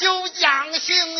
修养性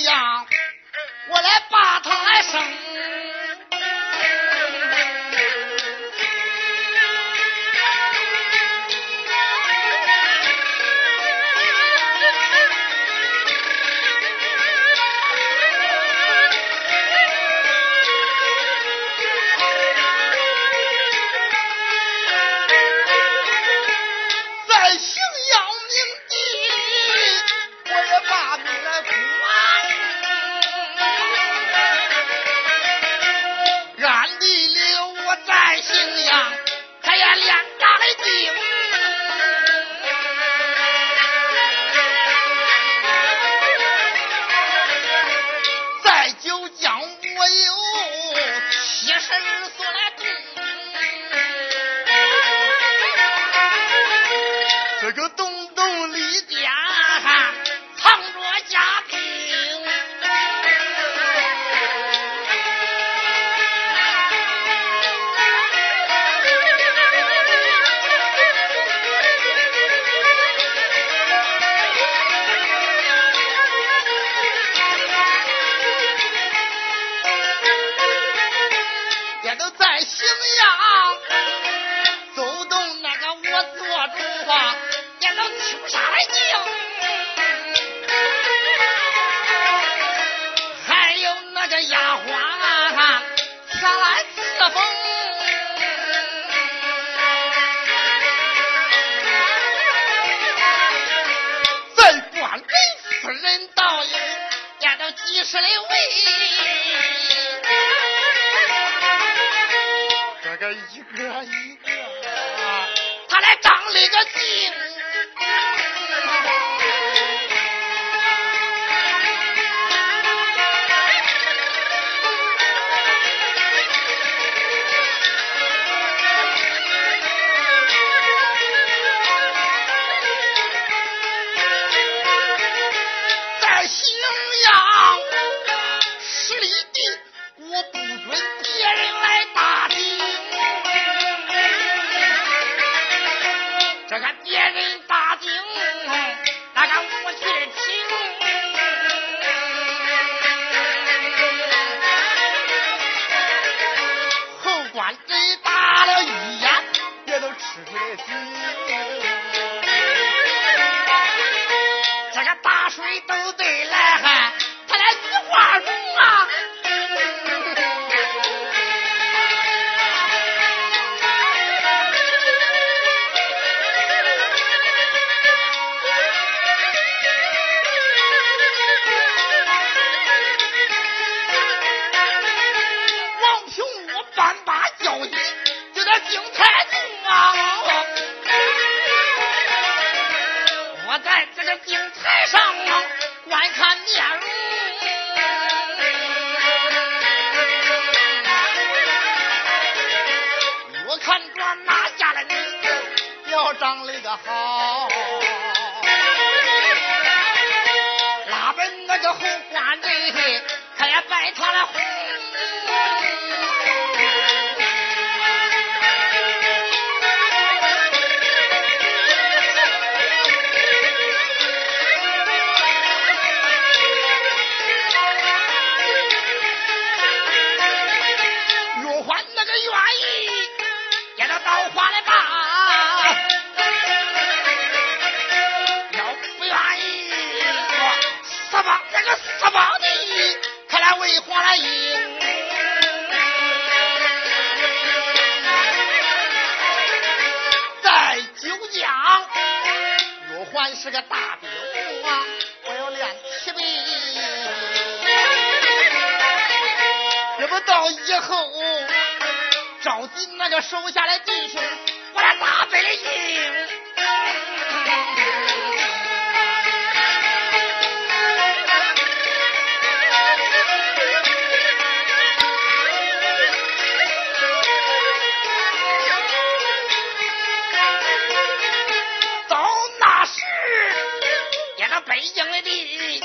北京的地，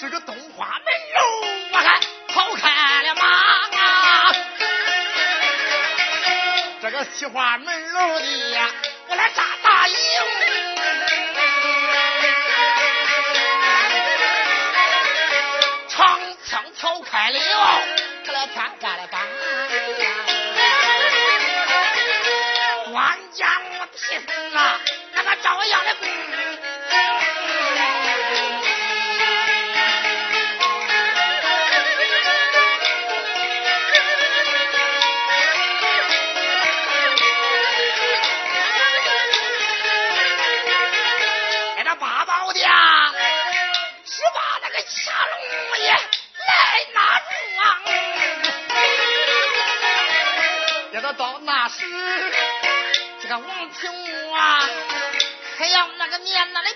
这个东华门楼，我看跑开了马。这个西华门楼的呀，我来扎大营，长枪挑开了，个王平啊，还要那个念那的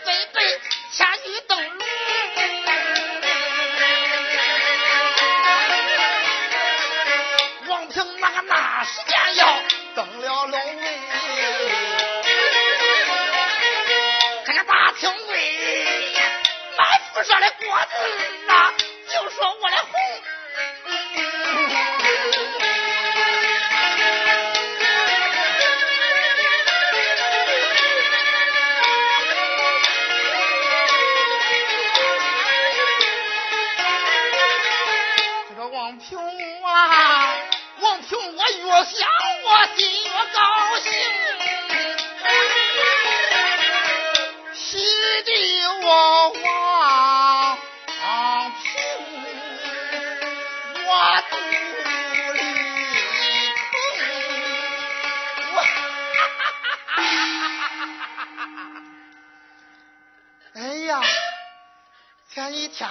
前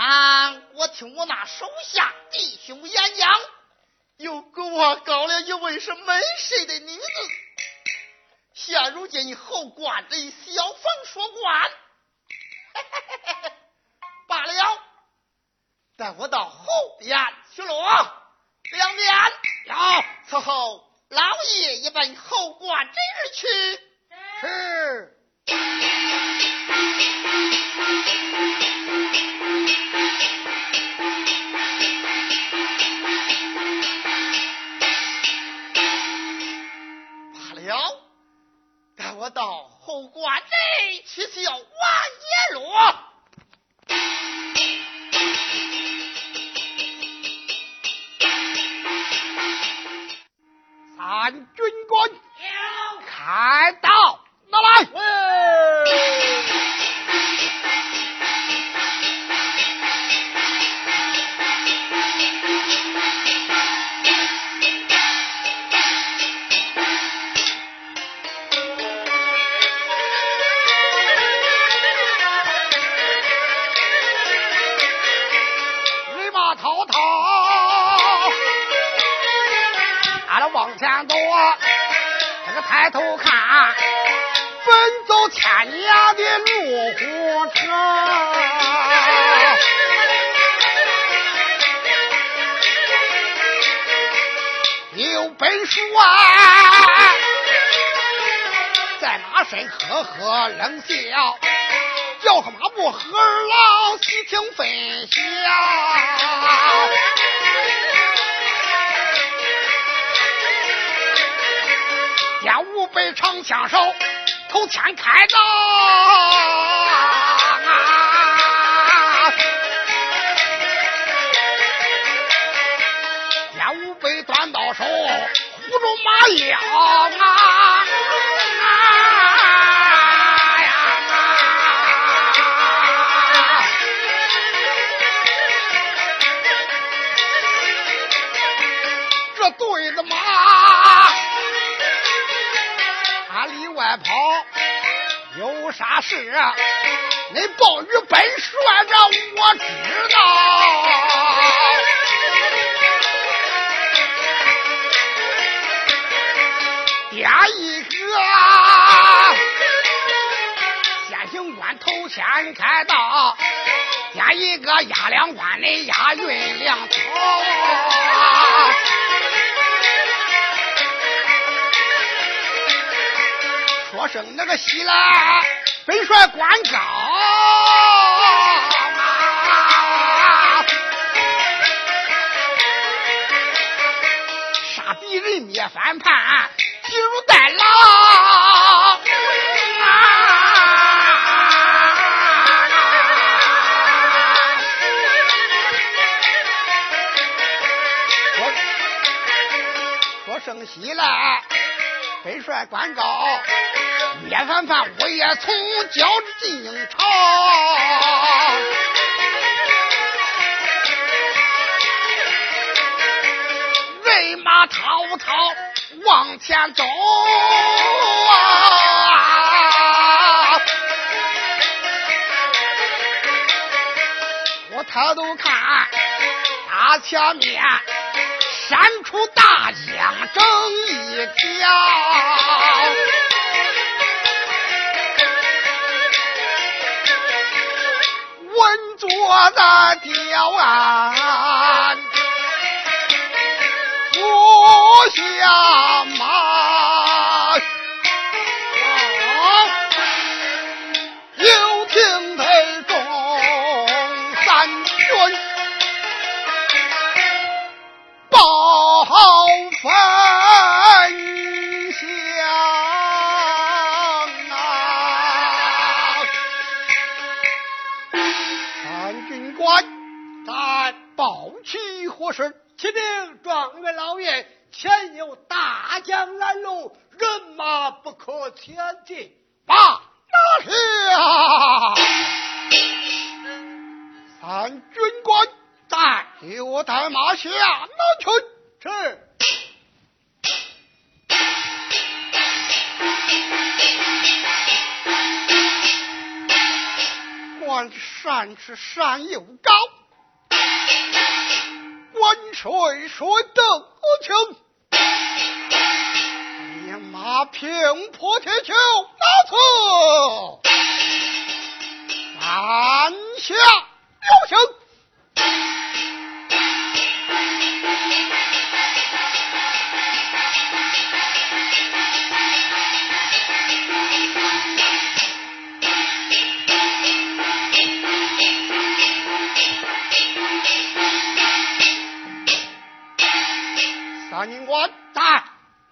我听我那手下弟兄演讲。又给我搞了一位是门谁的女子，现如今后官的小房说官，罢了，带我到后边去落。两边要伺候老爷一奔后官这儿去。是。后官内去叫王爷罗，三军官。开看，奔走千年的路虎车，有本书啊，在马身呵呵冷笑，叫他妈不和儿郎细听分晓。见五百长枪手，头前开刀啊！见五百短刀手，护住马腰啊！啥事啊？你暴雨本说着，我知道。点一个，先行官头先开道，点一个押两万的押运粮草。说声那个西来本帅官高，杀敌人灭反叛。进入带牢！说说声喜来，本帅官高，灭反叛我也从交进朝。人马滔滔。往前走啊！我抬头看，大前面闪出大将整一条，坐在吊岸。我下马，我带马下拿去。是。官山是山又高。关水水得轻，连马平破铁桥，拿走，按下有情。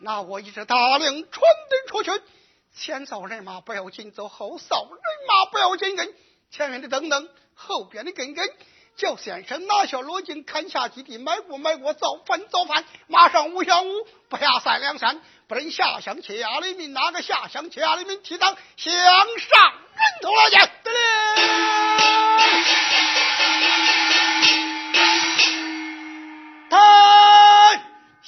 那我一支大令传递出去，前扫人马不要紧走，后扫人马不要紧跟，前面的等等，后边的跟跟。叫先生拿下罗巾，砍下基地，买过买过，造反造反，马上五小五，不下三两山，不能下乡欺压黎民，哪个下乡欺压黎民，提当向上人头来见。得令。他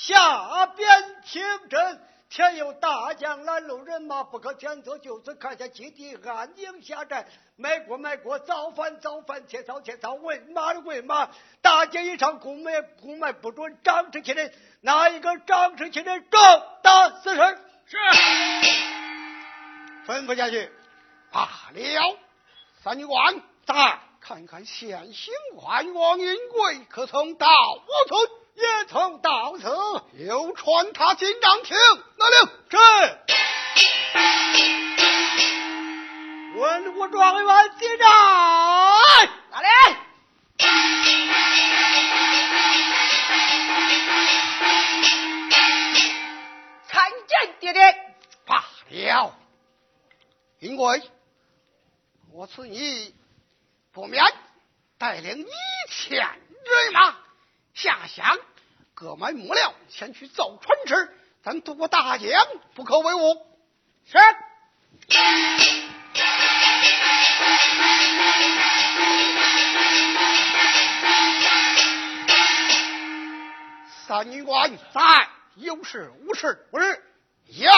下边听真。前有大将拦路，人马不可前走，就此看下基地，安营下寨。买国买国，造反造反，切草切草。喂马的喂马。大街一场，公买公卖不准，张氏亲人，哪一个张氏亲人重大死事？是。吩咐下去，罢了。三军官在，看看现行官王银贵可曾到我村？也曾到此，有传他进帐听拿令。是。文武状元进帐，哪里。参见爹爹。罢了。银贵，我赐你不免带领一千。各买木料，前去造船吃，咱渡过大江不可为误。是。三女官在，有事无事，不是言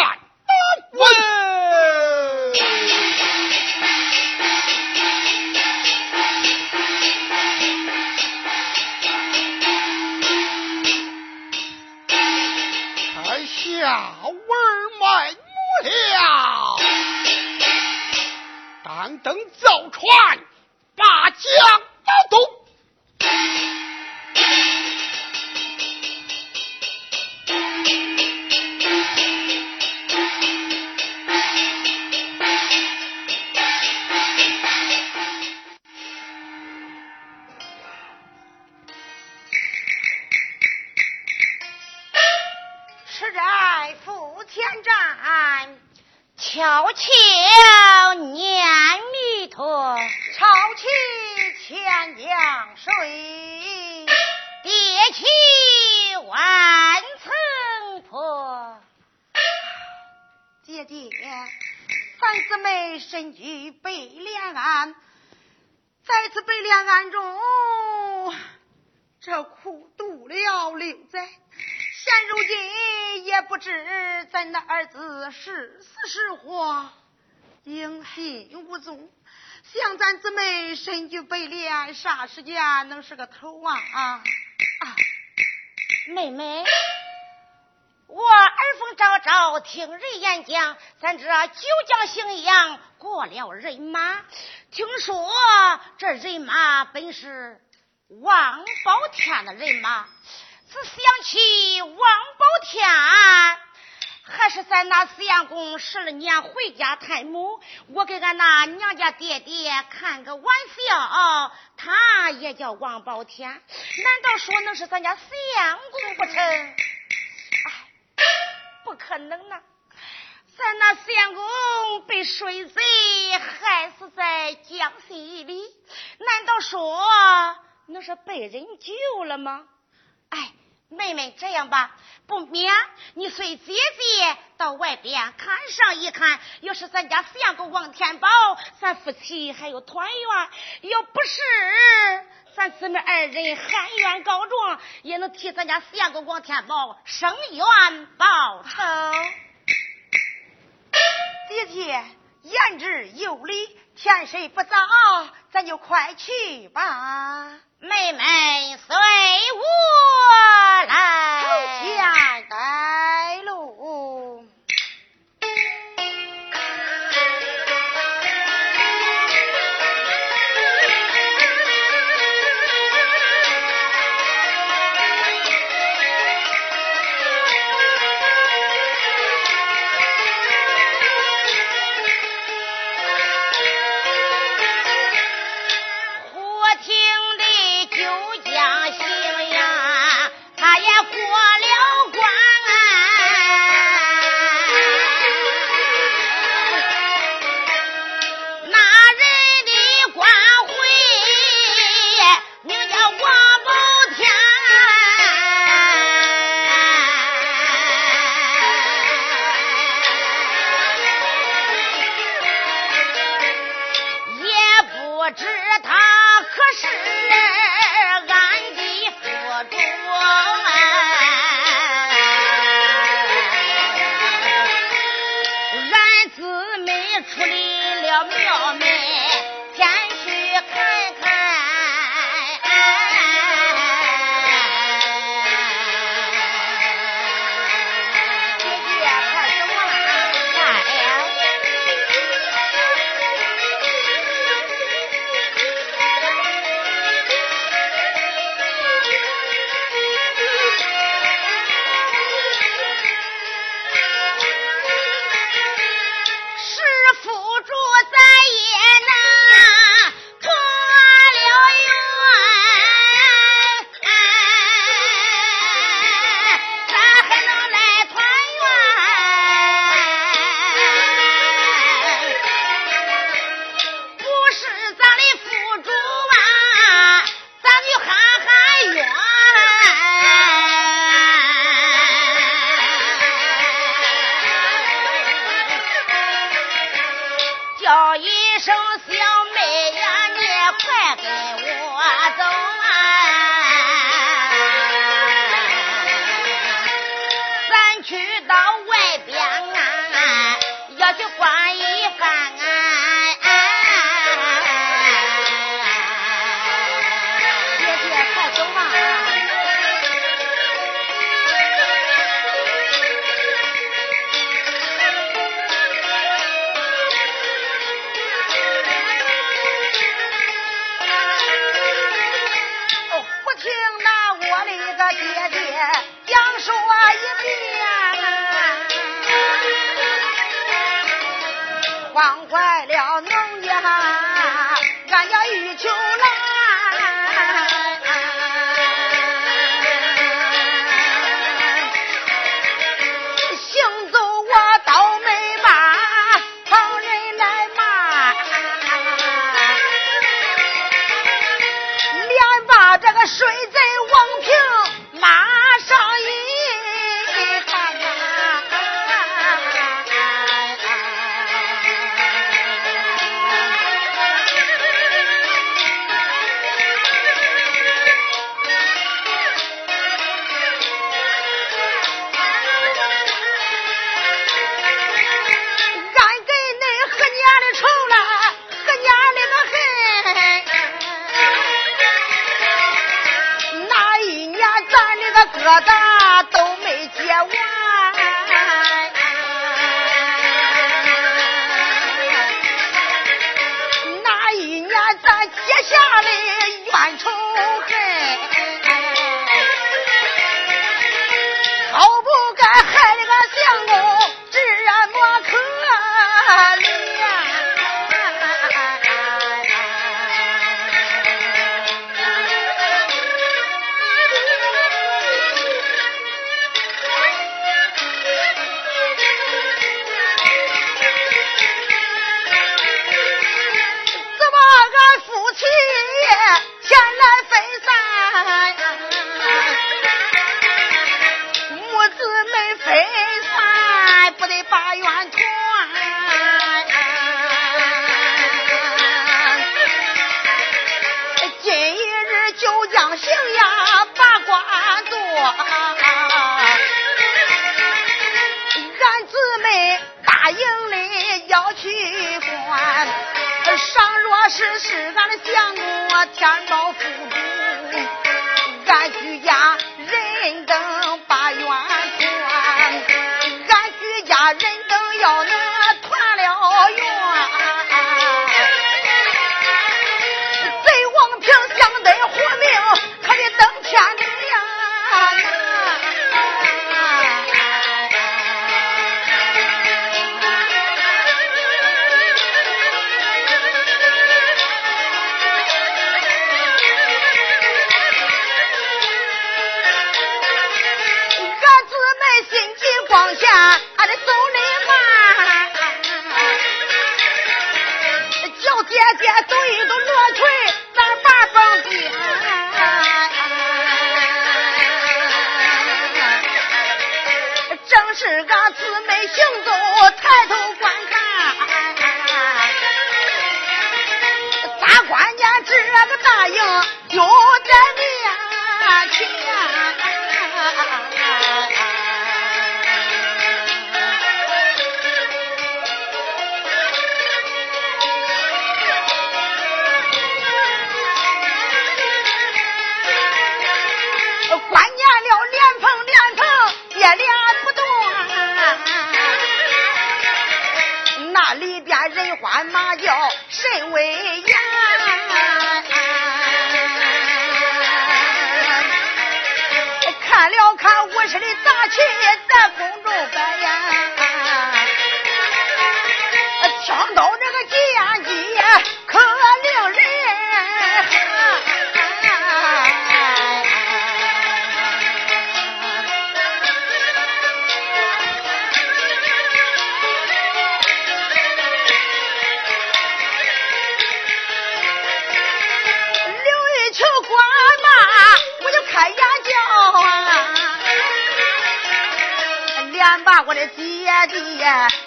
姐姐，三姊妹身居北连岸，在此北连岸中，这苦度了六载。现如今也不知咱那儿子是死是活，音信无踪。想咱姊妹身居北连，啥时间能是个头啊？啊！妹妹，我耳风昭昭听人言讲，咱这九江荥阳过了人马，听说这人马本是王宝天的人马。只想起王宝天，还是在那四阳宫十二年回家探母，我给俺那娘家爹爹看个玩笑，他也叫王宝天，难道说那是咱家四阳宫不成？不可能呐！咱那相公被水贼害死在江西里，难道说那是被人救了吗？哎，妹妹，这样吧，不免你随姐姐到外边看上一看。要是咱家相公王天宝，咱夫妻还有团圆；要不是，咱姊妹二人含冤告状，也能替咱家四阳公王天宝伸冤报仇。姐姐言之有理，天色不早，咱就快去吧。妹妹随我来，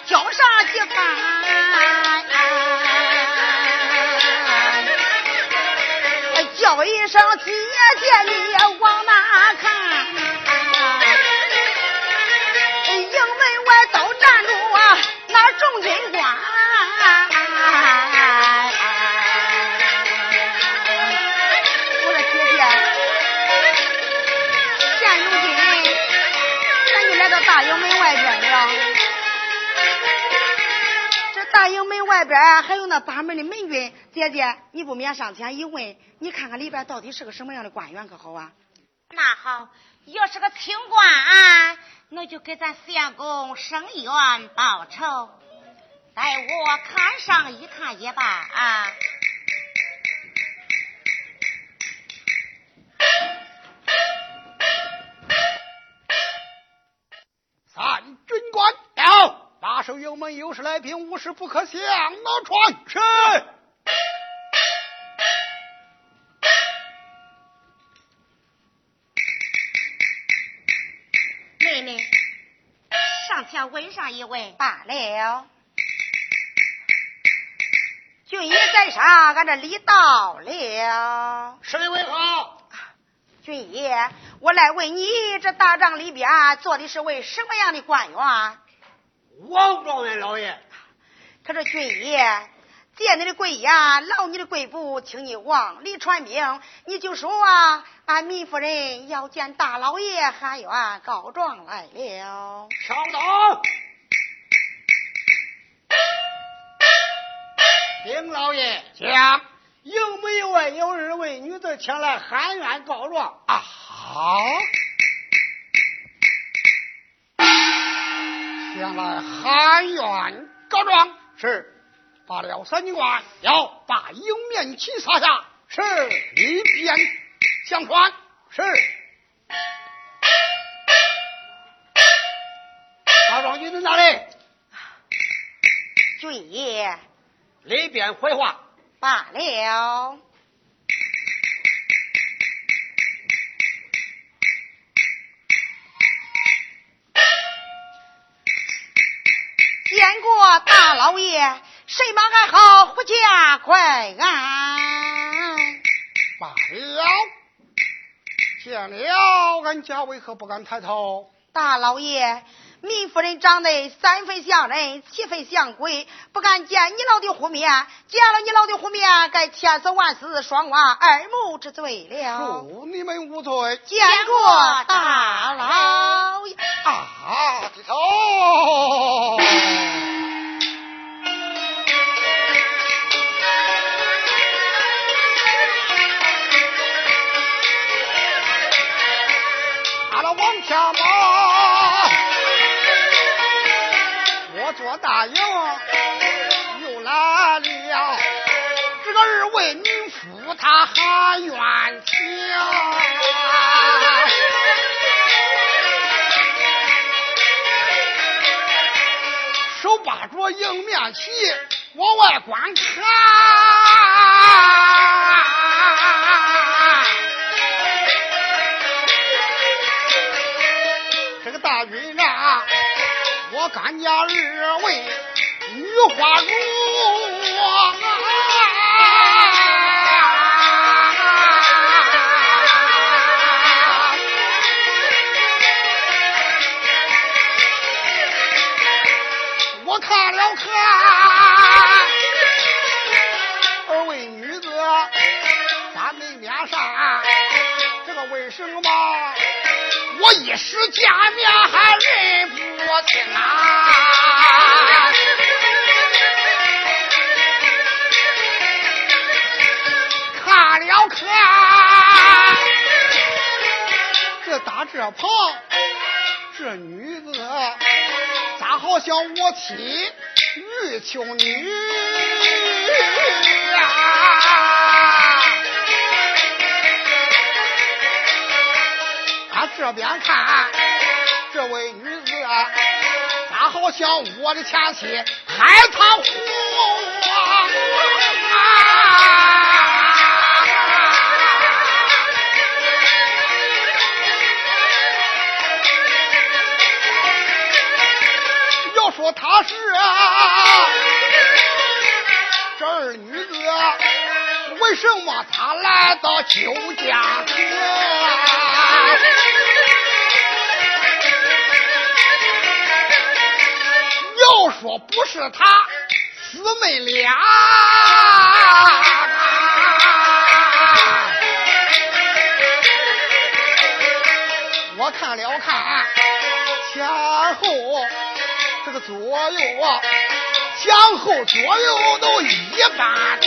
叫啥媳妇叫一声姐姐你往哪看边还有那把门的门军，姐姐，你不免上前一问，你看看里边到底是个什么样的官员，可好啊？那好，要是个清官，啊那就给咱县公升冤报仇，待我看上一看也罢啊。到，把守营门有事来禀，无事不可向那传。是。妹妹，上前问上一问。罢了，军爷在上，俺这礼到了。是的，为好。军爷，我来问你，这大帐里边坐的是位什么样的官员？王状元老爷。可是军爷，借你的贵呀，劳你的贵步，请你往里传命，你就说啊，俺糜夫人要见大老爷喊冤告状来了。稍等。丁老爷讲，营门外有日为女子前来喊冤告状啊，好，前来喊冤告状是，罢了，三军官要把迎面旗撒下，是一边相传，是。大庄军在哪里？军爷，里边回话。罢了。过大老爷，谁忙还好，回家快安。罢了，见了，俺家为何不敢抬头？大老爷，民夫人长得三分像人，七分像鬼，不敢见你老的虎面，见了你老的虎面，该千死万死，双剜二目之罪了。恕你们无罪。见过大老爷啊，低头。俺了往下马，我做大营又来了，这个二位民妇他喊冤情。手把着迎面旗往外观看，军长，我干家二位女花容啊！我看了看，我一时见面还认不清啊？看了看，这打这旁，这女子咋好像我妻玉秋女呀？这边看，这位女子啊咋好像我的前妻海棠红要说她是啊，这儿女子为什么她来到酒家村？要说不是他姊妹俩，我看了看前后这个左右啊，前后左右都一般。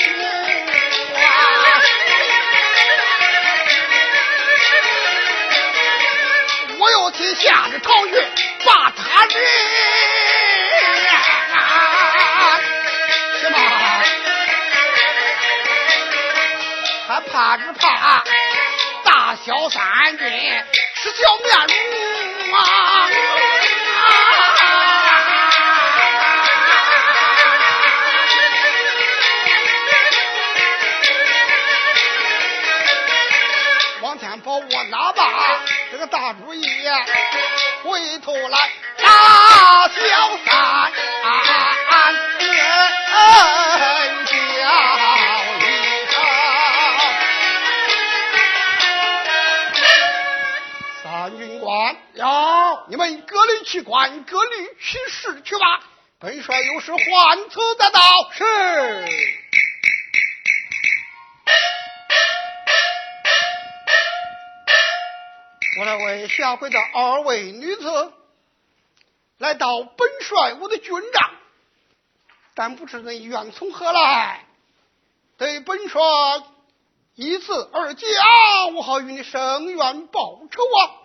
我要替下着朝去把他人，什么？还怕只怕大小三军是条面目啊！王天宝，我哪把这个大主，回头来打小三人叫一声。三军官呀，你们各领去官，各领去事去吧。本帅有事还此再到。是。下跪的二位女子，来到本帅我的军帐，但不知人愿从何来，对本帅一字而讲，我好与你生冤报仇啊！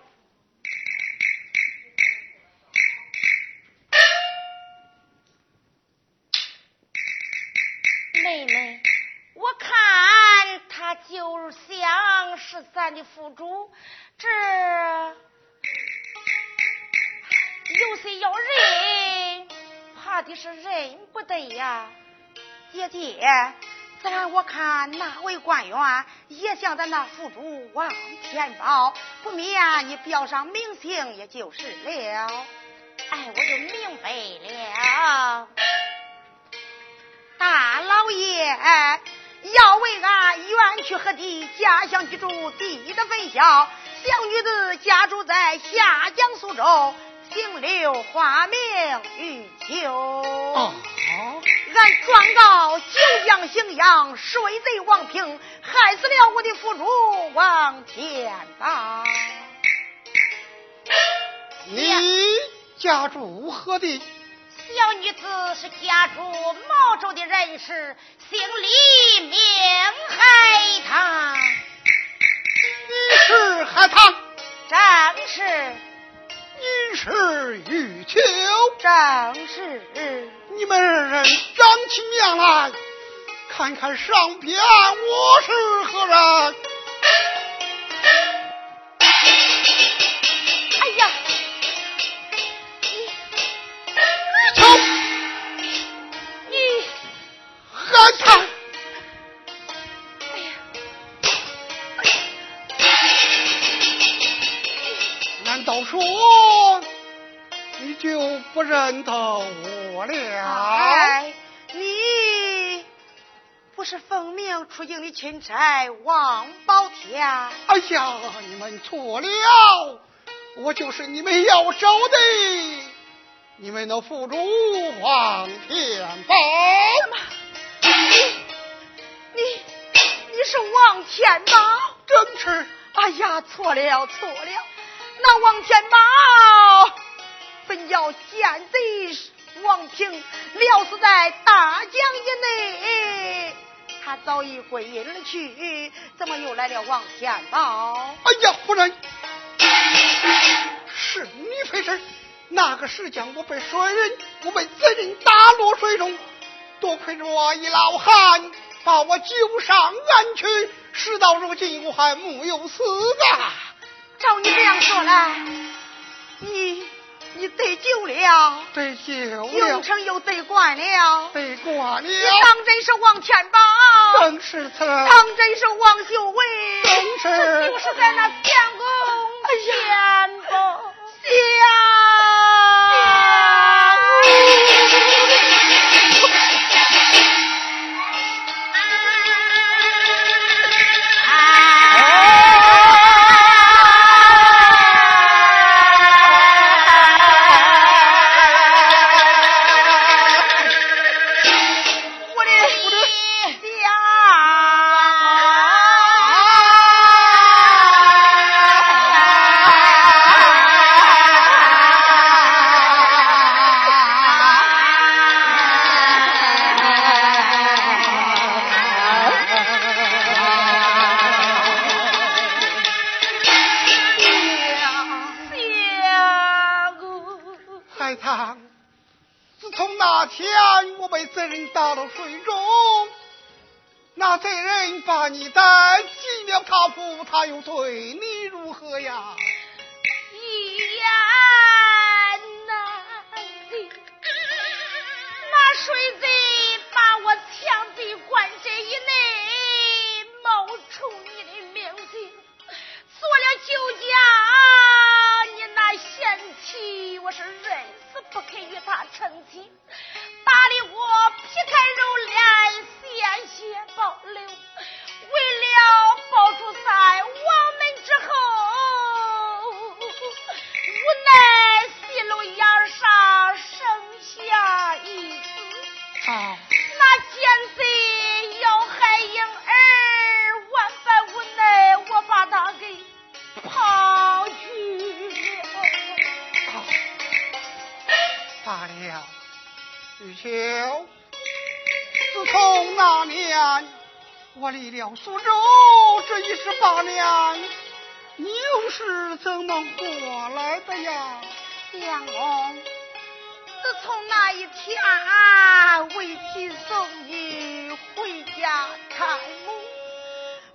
妹妹，我看他就像是咱的府主，这有谁要认，怕的是认不得呀。姐姐，咱我看那位官员也像咱那府主王天宝，不免你标上名姓，也就是了。哎，我就明白了。大老爷要为俺远去何地，家乡居住地的分晓。小女子家住在下江苏州，姓刘，化名玉秋。哦，俺状告九江荥阳水贼王平，害死了我的父主王天宝。你家住何地？小女子是家住毛州的人士，姓李，名海棠。你是海棠，正是，你是玉秋，正是。你们二人长起面来，看看上边我是何人？哎呀，玉秋，你，海棠。不认得我了？哎，你不是奉命出营的钦差王宝天？哎呀，你们错了，我就是你们要找的，你们的副主王天宝。你你是王天宝？正是，哎呀，错了错了，那王天宝本要奸贼王平料死在大江以内，他早已归隐而去，怎么又来了王天宝？哎呀，夫人，是你费事？那个时间我被水人，我被贼人打落水中，多亏着一老汉把我救上岸去，事到如今我还木有死啊！照你这样说来，你你得救了，得救了永，城又得管了，得挂你了，当真是王天宝？正是他，当真是王秀伟，正是这就是在那相公前头相。人打到水中，那贼人把你带进了他府，他又对你如何呀？一言难尽。那水贼把我强贼关进以内，冒充你的名字，做了酒家，你那贤妻，我是认死不肯与他成亲。打的我皮开怎么过来的呀？相公，自从那一天，为妻送你回家看母，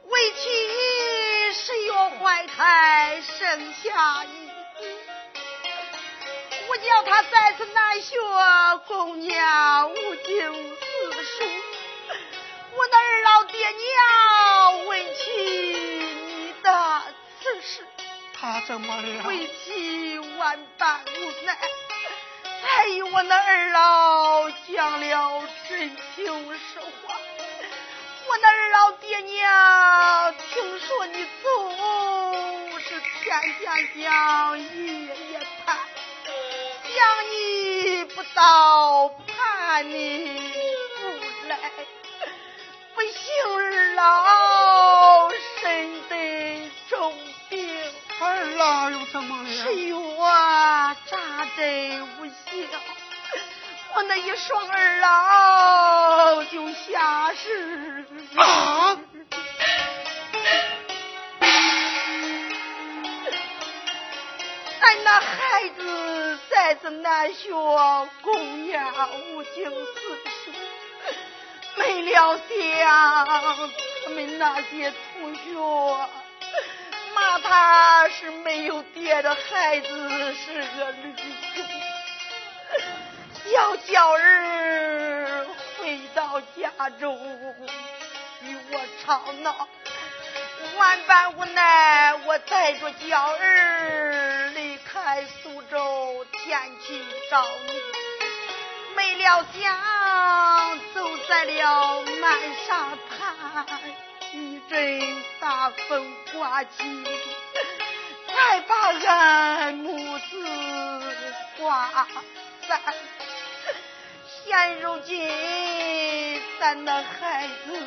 为妻十月怀胎生下一子，我叫他再次难学，供娘无经四书。我那二老爹娘问起你的此事。他怎么了？为妻万般无奈，才与我那二老讲了真情实话。我那二老爹娘听说你走是天天想，夜夜盼，想你不到，盼你不来，不幸二老身。二老又怎么是了？我扎针无效，我那一双儿老就下世。啊！俺那孩子再次难学，供养无经四书，没料想他们那些同学他是没有爹的孩子，是个驴种。要叫儿回到家中与我吵闹，万般无奈，我带着娇儿离开苏州，前去找你。没料想走在了漫沙滩，一阵大风刮起，才把俺母子刮散。现如今，咱那孩子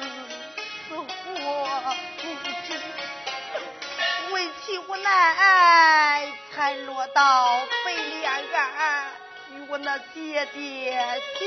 死活不知，为妻无奈，才落到北连岸，与我那爹爹相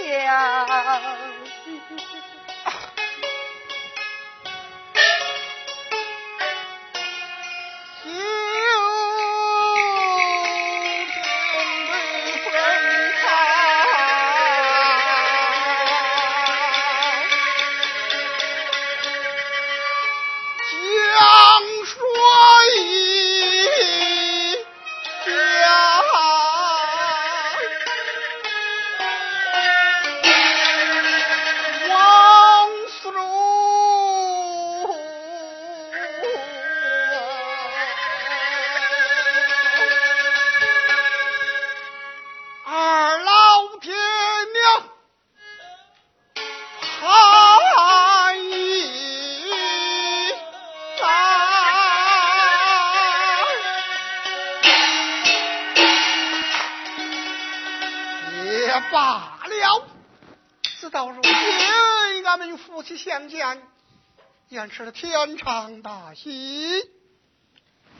是天长大喜。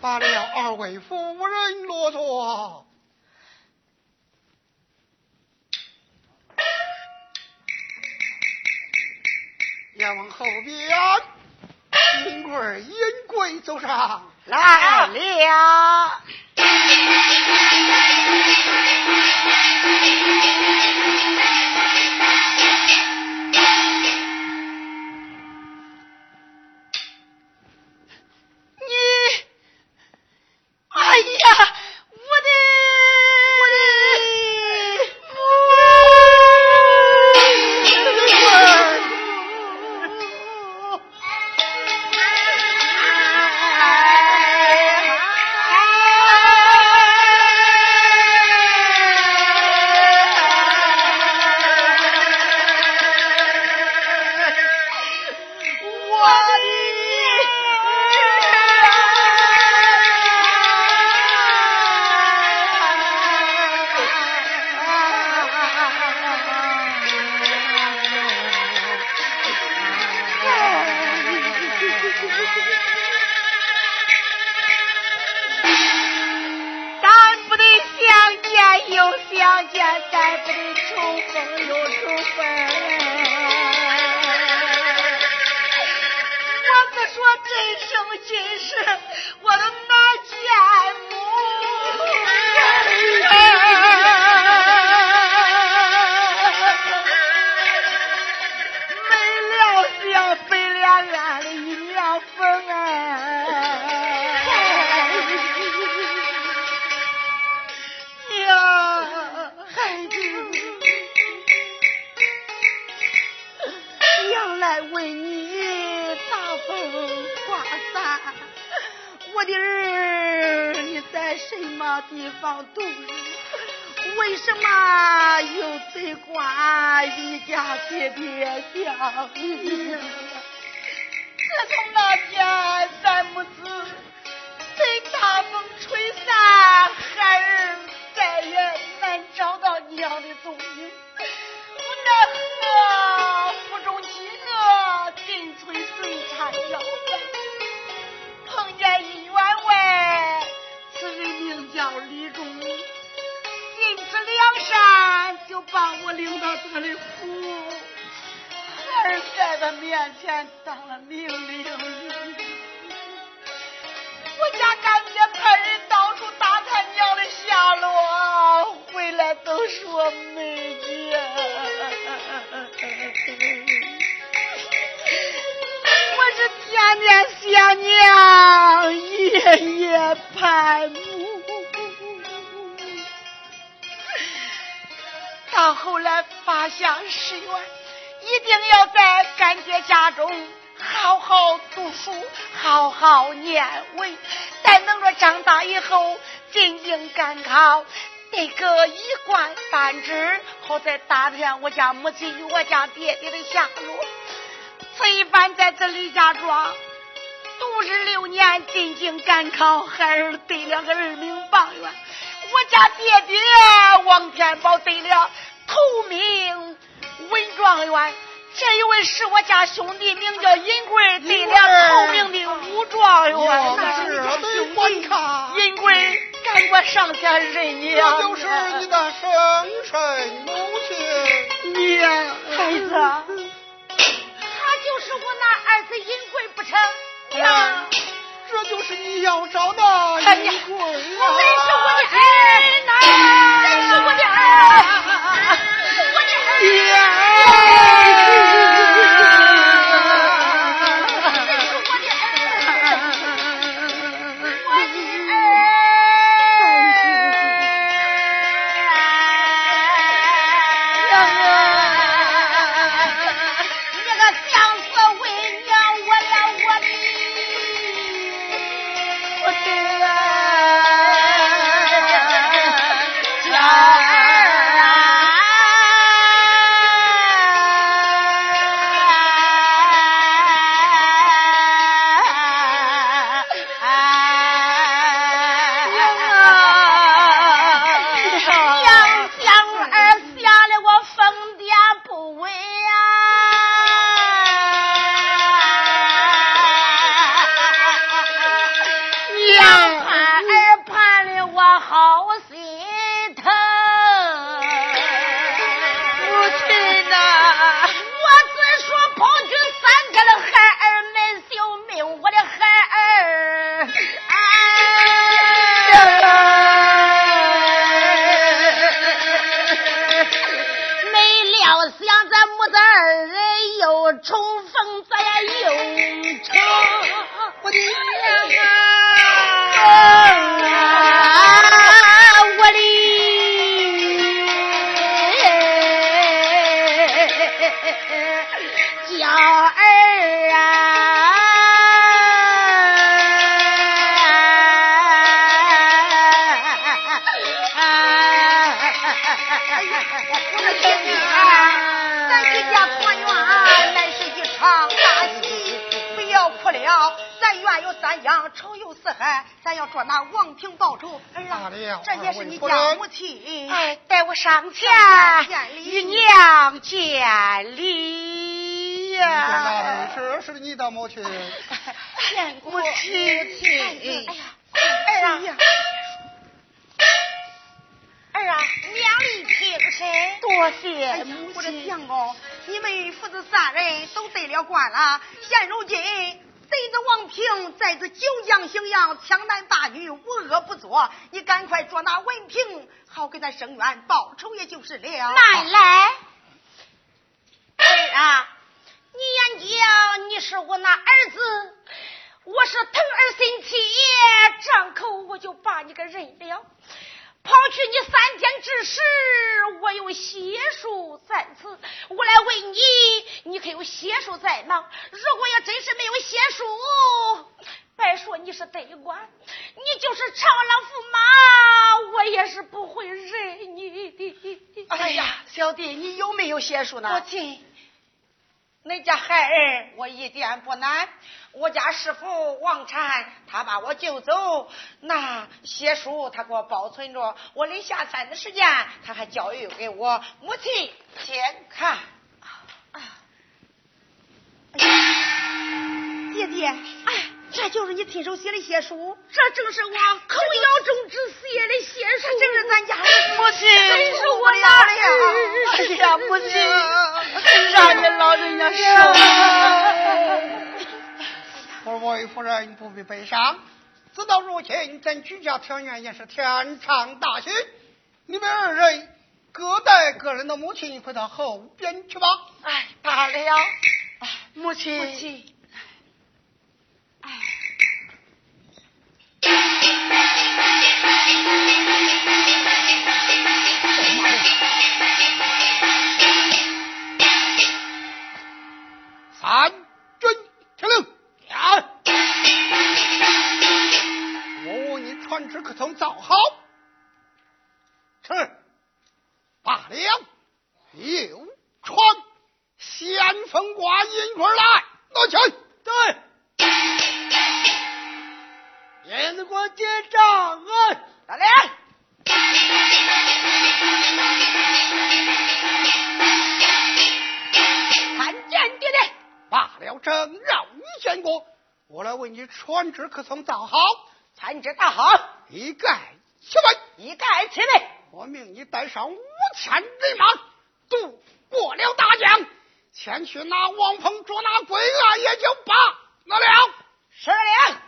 罢了，二位夫人落座。要往后边，金贵、银贵走上。来了。离家别别相自从那天三母子被大风吹散孩儿再也难找到娘的踪影。无奈何腹中饥饿进村随产要带碰见一员外此人名叫李忠。进子梁山就把我领到这里府，儿在他面前当了命令。我家干爹派人到处打探娘的下落，回来都说没见。我是天天想娘，夜夜盼。到后来发下誓愿，一定要在干爹家中好好读书，好好念文，待等着长大以后进京赶考，得个一官半职，好再打听我家母亲与我家爹爹的下落。此一番在这李家庄。读日六年，进京赶考，孩儿得两个二名榜元。我家爹爹王天宝得了头名文状元，这一位是我家兄弟，名叫银贵，得了头名的武状元。那是兄弟，银贵，赶快上前认娘。这就是你的生身母亲。娘，孩子，他就是我那儿子银贵不成？娘，这就是你要找的女鬼啊！真是我的儿呐，哎哎，家儿。得了官了，现如今贼子王平在这九江荥阳强男霸女，无恶不作，你赶快捉拿文平，好给他伸冤报仇，也就是了。奶奶，儿啊，你言讲你是我那儿子，我是疼儿心切，张口我就把你给认了。抛去你三天之时，我有邪术在此，我来问你，你可有邪术在哪？如果要真是没有邪术，别说你是得官，你就是长老驸马，我也是不会认你的。哎呀，小弟，你有没有邪术呢？我亲，那家孩儿我一点不难，我家师傅王禅他把我救走，那写书他给我保存着，我临下山的时间他还教育给我母亲先看。弟弟，哎，这就是你亲手写的血书，这正是我口咬中之写的血书，这正是咱家的母亲，真是我的的呀。哎呀，母亲，让你老人家受。二位夫人不必悲伤，事到如今，咱举家团圆也是天长大喜。你们二人各带各人的母亲回到后边去吧。哎，罢了，母亲，母亲。三为你，传旨可曾造好？参知大好，一概起来。一概齐备。我命你带上五千人马，渡过了大江，前去拿王鹏捉拿归案也就罢了。十两。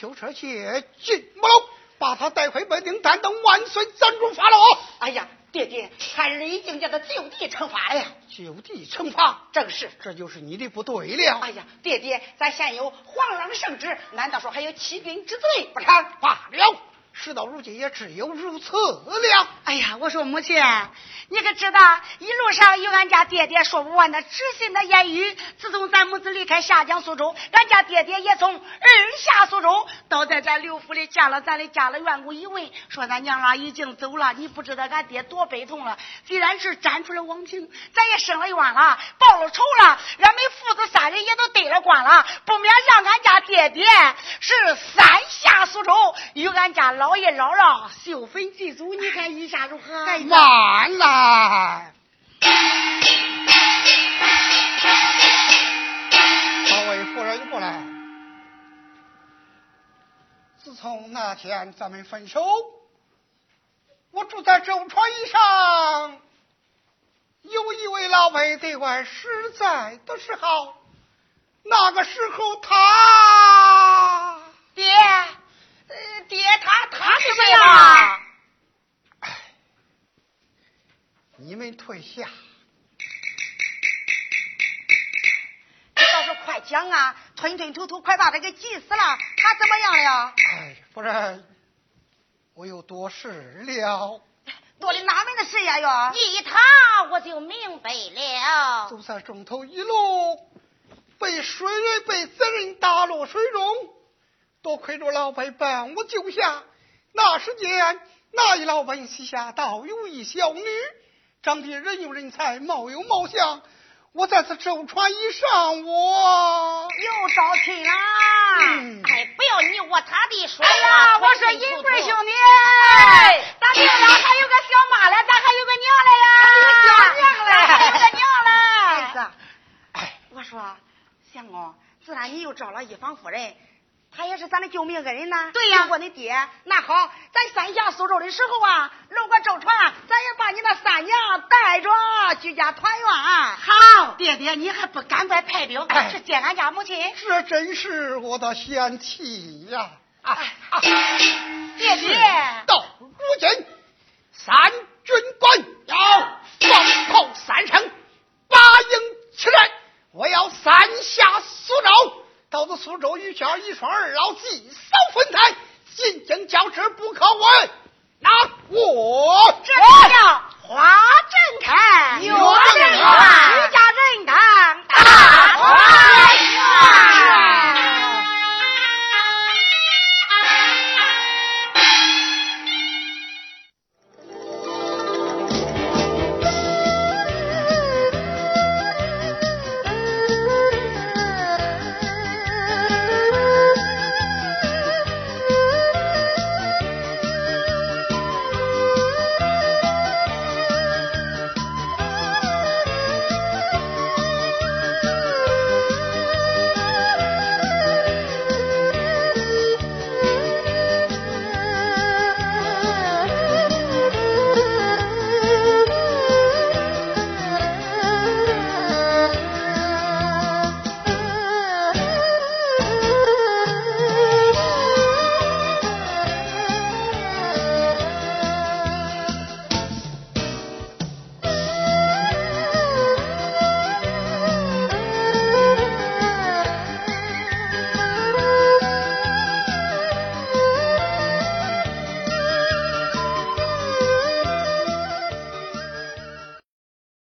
他砸进囚车，去进木楼，把他带回北京，但等万岁暂住法老。哎呀，爹爹，孩儿已经叫他就地惩罚了呀。就地惩罚，正是。这就是你的不对了。哎呀，爹爹，咱现有皇上圣旨，难道说还有欺君之罪不成？罢了，事到如今也只有如此了。哎呀，我说母亲，你可知道一路上有俺家爹爹说不完的知心的言语。自从咱母子离开下江苏州，俺家爹爹也从二下苏州，到在咱刘府里见了咱的家了院工一问，说咱娘啊已经走了。你不知道俺爹多悲痛了。既然是粘出了王平，咱也生了冤了，报了仇了，俺们父子三人也都得了官了，不免让俺家爹爹是三下苏州，与俺家老爷姥姥秀坟祭祖。你看意下如何？慢来，八位夫人过来。自从那天咱们分手，我住在舟船以上，有一位老辈对我实在的是好。那个时候他爹，呃，爹他他怎么样？哎，你们退下。你倒是快讲啊！吞吞吐吐，快把他给急死了。他怎么样了？哎，夫人，我有多事了。多的哪门的事呀？哟，一他我就明白了。就在中头一路被水人被贼人打落水中，多亏着老辈帮我救下。那时间，那一老板膝下倒有一小女，长得人有人才，貌有貌相。我在此周船一上，我又招亲啦！哎，不要你我他的说呀！我说银贵兄弟，咱娘俩还有个小妈嘞，咱还有个娘嘞呀！小娘嘞，还有个娘嘞！儿子，哎，我说相公，自然你又招了一房夫人。他也是咱的救命恩人呐，对呀，我的爹。那好，咱三下苏州的时候啊，路过舟船，咱也把你那三娘带着，居家团圆。好，爹爹，你还不赶快派兵去接俺家母亲？这真是我的贤妻呀！啊啊！爹爹，到如今，三军官要放炮三声，八营起来，我要三下苏州。到了苏州一家一双二老祭扫坟台，进京交旨不可问。那我这叫花正开，月正开，一家人开。